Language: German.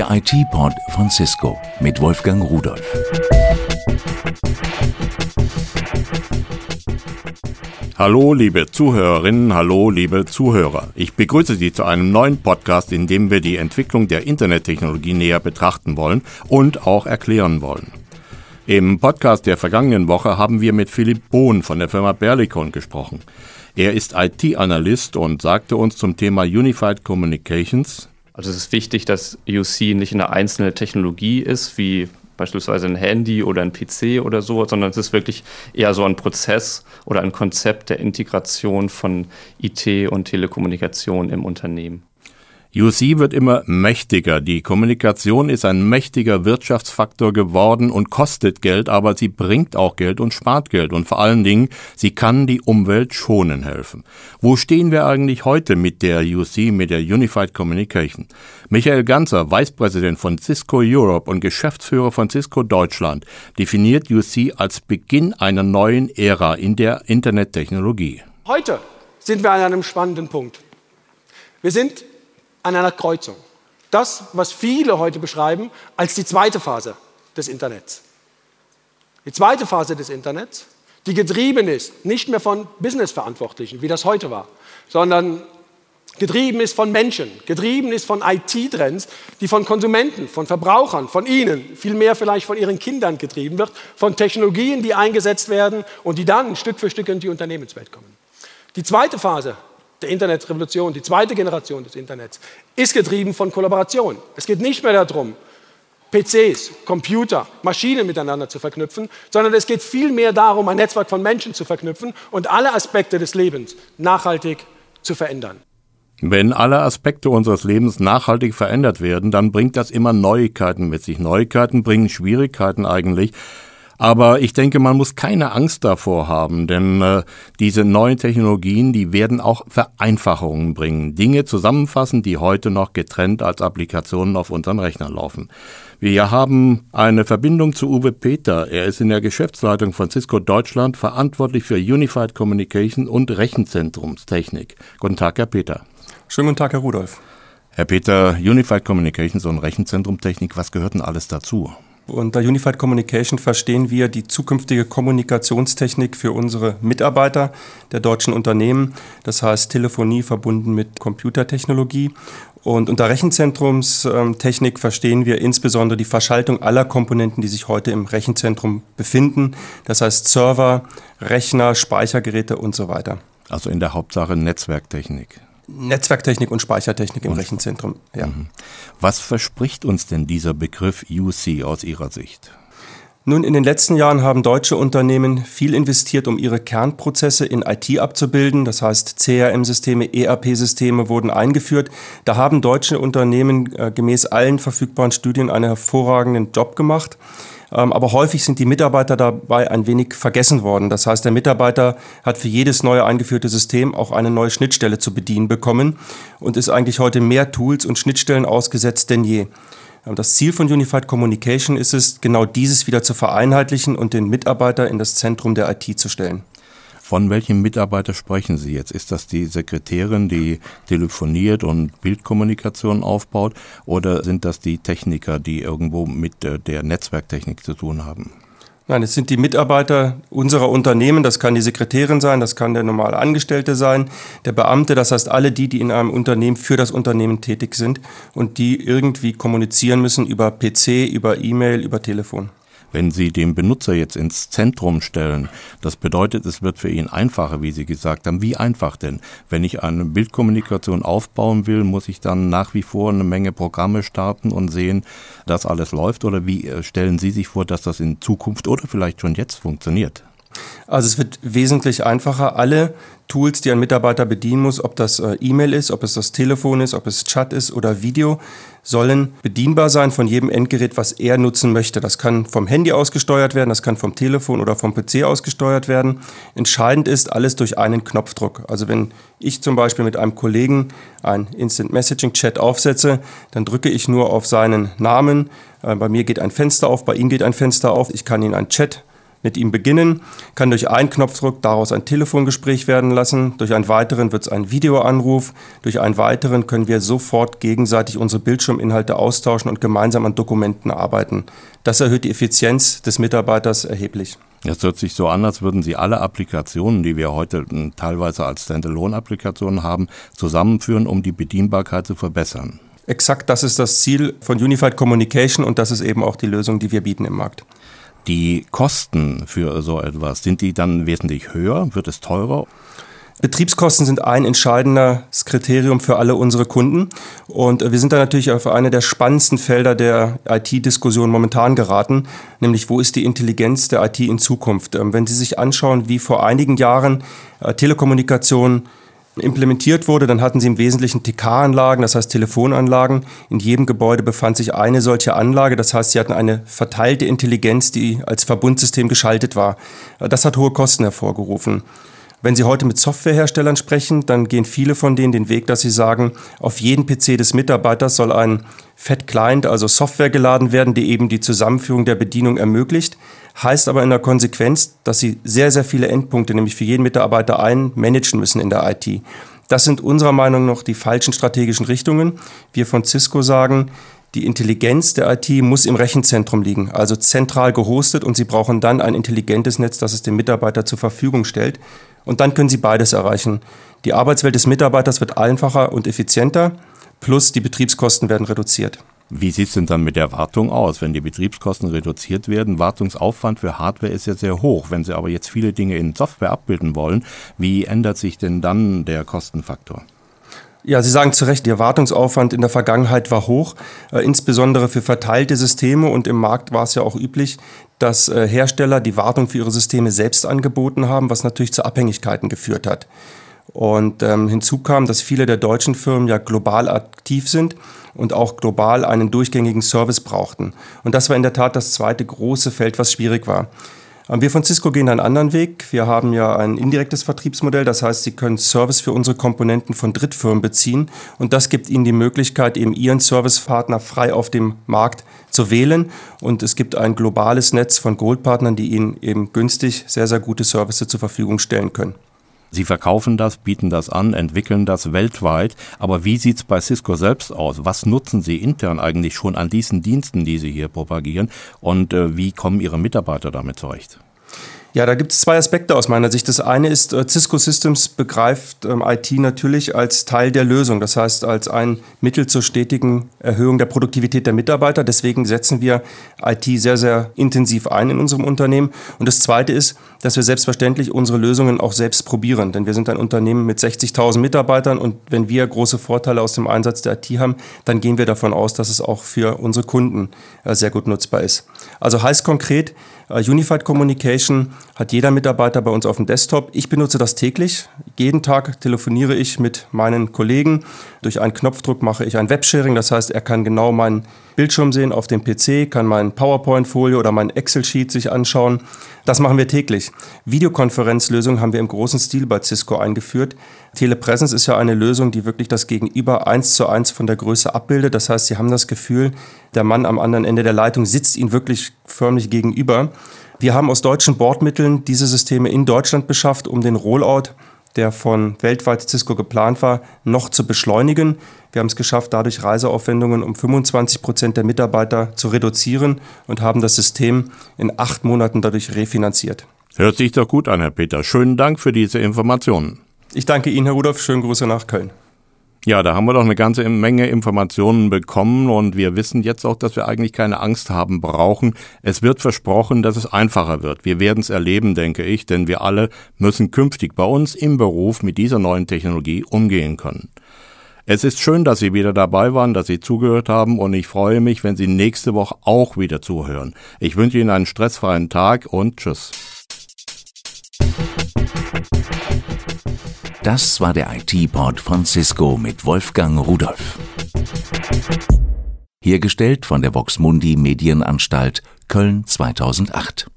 Der IT-Pod von Cisco mit Wolfgang Rudolf. Hallo, liebe Zuhörerinnen, hallo, liebe Zuhörer. Ich begrüße Sie zu einem neuen Podcast, in dem wir die Entwicklung der Internettechnologie näher betrachten wollen und auch erklären wollen. Im Podcast der vergangenen Woche haben wir mit Philipp Bohn von der Firma Berlicon gesprochen. Er ist IT-Analyst und sagte uns zum Thema Unified Communications. Also es ist wichtig, dass UC nicht eine einzelne Technologie ist, wie beispielsweise ein Handy oder ein PC oder so, sondern es ist wirklich eher so ein Prozess oder ein Konzept der Integration von IT und Telekommunikation im Unternehmen. UC wird immer mächtiger. Die Kommunikation ist ein mächtiger Wirtschaftsfaktor geworden und kostet Geld, aber sie bringt auch Geld und spart Geld. Und vor allen Dingen, sie kann die Umwelt schonen helfen. Wo stehen wir eigentlich heute mit der UC, mit der Unified Communication? Michael Ganzer, Vicepräsident von Cisco Europe und Geschäftsführer von Cisco Deutschland, definiert UC als Beginn einer neuen Ära in der Internettechnologie. Heute sind wir an einem spannenden Punkt. Wir sind an einer Kreuzung. Das, was viele heute beschreiben als die zweite Phase des Internets. Die zweite Phase des Internets, die getrieben ist, nicht mehr von Businessverantwortlichen, wie das heute war, sondern getrieben ist von Menschen, getrieben ist von IT-Trends, die von Konsumenten, von Verbrauchern, von Ihnen, vielmehr vielleicht von Ihren Kindern getrieben wird, von Technologien, die eingesetzt werden und die dann Stück für Stück in die Unternehmenswelt kommen. Die zweite Phase der Internetrevolution, die zweite Generation des Internets, ist getrieben von Kollaboration. Es geht nicht mehr darum, PCs, Computer, Maschinen miteinander zu verknüpfen, sondern es geht vielmehr darum, ein Netzwerk von Menschen zu verknüpfen und alle Aspekte des Lebens nachhaltig zu verändern. Wenn alle Aspekte unseres Lebens nachhaltig verändert werden, dann bringt das immer Neuigkeiten mit sich. Neuigkeiten bringen Schwierigkeiten eigentlich. Aber ich denke, man muss keine Angst davor haben, denn äh, diese neuen Technologien, die werden auch Vereinfachungen bringen. Dinge zusammenfassen, die heute noch getrennt als Applikationen auf unseren Rechnern laufen. Wir haben eine Verbindung zu Uwe Peter. Er ist in der Geschäftsleitung von Cisco Deutschland verantwortlich für Unified Communication und Rechenzentrumstechnik. Guten Tag, Herr Peter. Schönen guten Tag, Herr Rudolf. Herr Peter, Unified Communications und Rechenzentrumtechnik, was gehört denn alles dazu? Unter Unified Communication verstehen wir die zukünftige Kommunikationstechnik für unsere Mitarbeiter der deutschen Unternehmen. Das heißt Telefonie verbunden mit Computertechnologie. Und unter Rechenzentrumstechnik verstehen wir insbesondere die Verschaltung aller Komponenten, die sich heute im Rechenzentrum befinden. Das heißt Server, Rechner, Speichergeräte und so weiter. Also in der Hauptsache Netzwerktechnik. Netzwerktechnik und Speichertechnik im und, Rechenzentrum. Ja. Mhm. Was verspricht uns denn dieser Begriff UC aus Ihrer Sicht? Nun, in den letzten Jahren haben deutsche Unternehmen viel investiert, um ihre Kernprozesse in IT abzubilden. Das heißt, CRM-Systeme, ERP-Systeme wurden eingeführt. Da haben deutsche Unternehmen äh, gemäß allen verfügbaren Studien einen hervorragenden Job gemacht. Ähm, aber häufig sind die Mitarbeiter dabei ein wenig vergessen worden. Das heißt, der Mitarbeiter hat für jedes neue eingeführte System auch eine neue Schnittstelle zu bedienen bekommen und ist eigentlich heute mehr Tools und Schnittstellen ausgesetzt denn je. Ähm, das Ziel von Unified Communication ist es, genau dieses wieder zu vereinheitlichen und den Mitarbeiter in das Zentrum der IT zu stellen. Von welchem Mitarbeiter sprechen Sie jetzt? Ist das die Sekretärin, die telefoniert und Bildkommunikation aufbaut? Oder sind das die Techniker, die irgendwo mit äh, der Netzwerktechnik zu tun haben? Nein, es sind die Mitarbeiter unserer Unternehmen. Das kann die Sekretärin sein, das kann der normale Angestellte sein, der Beamte, das heißt alle die, die in einem Unternehmen für das Unternehmen tätig sind und die irgendwie kommunizieren müssen über PC, über E-Mail, über Telefon. Wenn Sie den Benutzer jetzt ins Zentrum stellen, das bedeutet, es wird für ihn einfacher, wie Sie gesagt haben. Wie einfach denn? Wenn ich eine Bildkommunikation aufbauen will, muss ich dann nach wie vor eine Menge Programme starten und sehen, dass alles läuft? Oder wie äh, stellen Sie sich vor, dass das in Zukunft oder vielleicht schon jetzt funktioniert? Also es wird wesentlich einfacher. Alle Tools, die ein Mitarbeiter bedienen muss, ob das äh, E-Mail ist, ob es das Telefon ist, ob es Chat ist oder Video, sollen bedienbar sein von jedem Endgerät, was er nutzen möchte. Das kann vom Handy ausgesteuert werden, das kann vom Telefon oder vom PC ausgesteuert werden. Entscheidend ist alles durch einen Knopfdruck. Also wenn ich zum Beispiel mit einem Kollegen ein Instant Messaging Chat aufsetze, dann drücke ich nur auf seinen Namen. Äh, bei mir geht ein Fenster auf, bei ihm geht ein Fenster auf. Ich kann ihn einen Chat mit ihm beginnen, kann durch einen Knopfdruck daraus ein Telefongespräch werden lassen, durch einen weiteren wird es ein Videoanruf, durch einen weiteren können wir sofort gegenseitig unsere Bildschirminhalte austauschen und gemeinsam an Dokumenten arbeiten. Das erhöht die Effizienz des Mitarbeiters erheblich. Es hört sich so an, als würden Sie alle Applikationen, die wir heute hm, teilweise als Standalone-Applikationen haben, zusammenführen, um die Bedienbarkeit zu verbessern. Exakt das ist das Ziel von Unified Communication und das ist eben auch die Lösung, die wir bieten im Markt. Die Kosten für so etwas, sind die dann wesentlich höher? Wird es teurer? Betriebskosten sind ein entscheidendes Kriterium für alle unsere Kunden. Und wir sind da natürlich auf eine der spannendsten Felder der IT-Diskussion momentan geraten, nämlich wo ist die Intelligenz der IT in Zukunft? Ähm, wenn Sie sich anschauen, wie vor einigen Jahren äh, Telekommunikation implementiert wurde, dann hatten sie im Wesentlichen TK-Anlagen, das heißt Telefonanlagen. In jedem Gebäude befand sich eine solche Anlage, das heißt, sie hatten eine verteilte Intelligenz, die als Verbundsystem geschaltet war. Das hat hohe Kosten hervorgerufen. Wenn Sie heute mit Softwareherstellern sprechen, dann gehen viele von denen den Weg, dass sie sagen, auf jeden PC des Mitarbeiters soll ein Fat-Client, also Software geladen werden, die eben die Zusammenführung der Bedienung ermöglicht. Heißt aber in der Konsequenz, dass sie sehr, sehr viele Endpunkte, nämlich für jeden Mitarbeiter einen, managen müssen in der IT. Das sind unserer Meinung nach die falschen strategischen Richtungen. Wir von Cisco sagen, die Intelligenz der IT muss im Rechenzentrum liegen, also zentral gehostet und Sie brauchen dann ein intelligentes Netz, das es dem Mitarbeiter zur Verfügung stellt. Und dann können Sie beides erreichen. Die Arbeitswelt des Mitarbeiters wird einfacher und effizienter, plus die Betriebskosten werden reduziert. Wie sieht es denn dann mit der Wartung aus? Wenn die Betriebskosten reduziert werden, Wartungsaufwand für Hardware ist ja sehr hoch. Wenn Sie aber jetzt viele Dinge in Software abbilden wollen, wie ändert sich denn dann der Kostenfaktor? Ja, Sie sagen zu Recht, der Wartungsaufwand in der Vergangenheit war hoch, äh, insbesondere für verteilte Systeme und im Markt war es ja auch üblich, dass äh, Hersteller die Wartung für ihre Systeme selbst angeboten haben, was natürlich zu Abhängigkeiten geführt hat. Und ähm, hinzu kam, dass viele der deutschen Firmen ja global aktiv sind und auch global einen durchgängigen Service brauchten. Und das war in der Tat das zweite große Feld, was schwierig war. Wir von Cisco gehen einen anderen Weg. Wir haben ja ein indirektes Vertriebsmodell. Das heißt, Sie können Service für unsere Komponenten von Drittfirmen beziehen. Und das gibt Ihnen die Möglichkeit, eben Ihren Servicepartner frei auf dem Markt zu wählen. Und es gibt ein globales Netz von Goldpartnern, die Ihnen eben günstig sehr, sehr gute Services zur Verfügung stellen können. Sie verkaufen das, bieten das an, entwickeln das weltweit. Aber wie sieht's bei Cisco selbst aus? Was nutzen Sie intern eigentlich schon an diesen Diensten, die Sie hier propagieren? Und äh, wie kommen Ihre Mitarbeiter damit zurecht? Ja, da gibt es zwei Aspekte aus meiner Sicht. Das eine ist, äh, Cisco Systems begreift ähm, IT natürlich als Teil der Lösung, das heißt als ein Mittel zur stetigen Erhöhung der Produktivität der Mitarbeiter. Deswegen setzen wir IT sehr, sehr intensiv ein in unserem Unternehmen. Und das zweite ist, dass wir selbstverständlich unsere Lösungen auch selbst probieren, denn wir sind ein Unternehmen mit 60.000 Mitarbeitern und wenn wir große Vorteile aus dem Einsatz der IT haben, dann gehen wir davon aus, dass es auch für unsere Kunden äh, sehr gut nutzbar ist. Also heißt konkret, Unified Communication hat jeder Mitarbeiter bei uns auf dem Desktop. Ich benutze das täglich. Jeden Tag telefoniere ich mit meinen Kollegen. Durch einen Knopfdruck mache ich ein Websharing. Das heißt, er kann genau meinen Bildschirm sehen auf dem PC, kann mein PowerPoint-Folie oder mein Excel-Sheet sich anschauen. Das machen wir täglich. Videokonferenzlösungen haben wir im großen Stil bei Cisco eingeführt. Telepresence ist ja eine Lösung, die wirklich das Gegenüber eins zu eins von der Größe abbildet. Das heißt, Sie haben das Gefühl, der Mann am anderen Ende der Leitung sitzt Ihnen wirklich förmlich gegenüber. Wir haben aus deutschen Bordmitteln diese Systeme in Deutschland beschafft, um den Rollout der von weltweit Cisco geplant war, noch zu beschleunigen. Wir haben es geschafft, dadurch Reiseaufwendungen um 25 Prozent der Mitarbeiter zu reduzieren und haben das System in acht Monaten dadurch refinanziert. Hört sich doch gut an, Herr Peter. Schönen Dank für diese Informationen. Ich danke Ihnen, Herr Rudolph. Schönen Grüße nach Köln. Ja, da haben wir doch eine ganze Menge Informationen bekommen und wir wissen jetzt auch, dass wir eigentlich keine Angst haben brauchen. Es wird versprochen, dass es einfacher wird. Wir werden es erleben, denke ich, denn wir alle müssen künftig bei uns im Beruf mit dieser neuen Technologie umgehen können. Es ist schön, dass Sie wieder dabei waren, dass Sie zugehört haben und ich freue mich, wenn Sie nächste Woche auch wieder zuhören. Ich wünsche Ihnen einen stressfreien Tag und Tschüss. Das war der IT-Pod von Cisco mit Wolfgang Rudolf. Hergestellt von der Voxmundi Medienanstalt Köln 2008.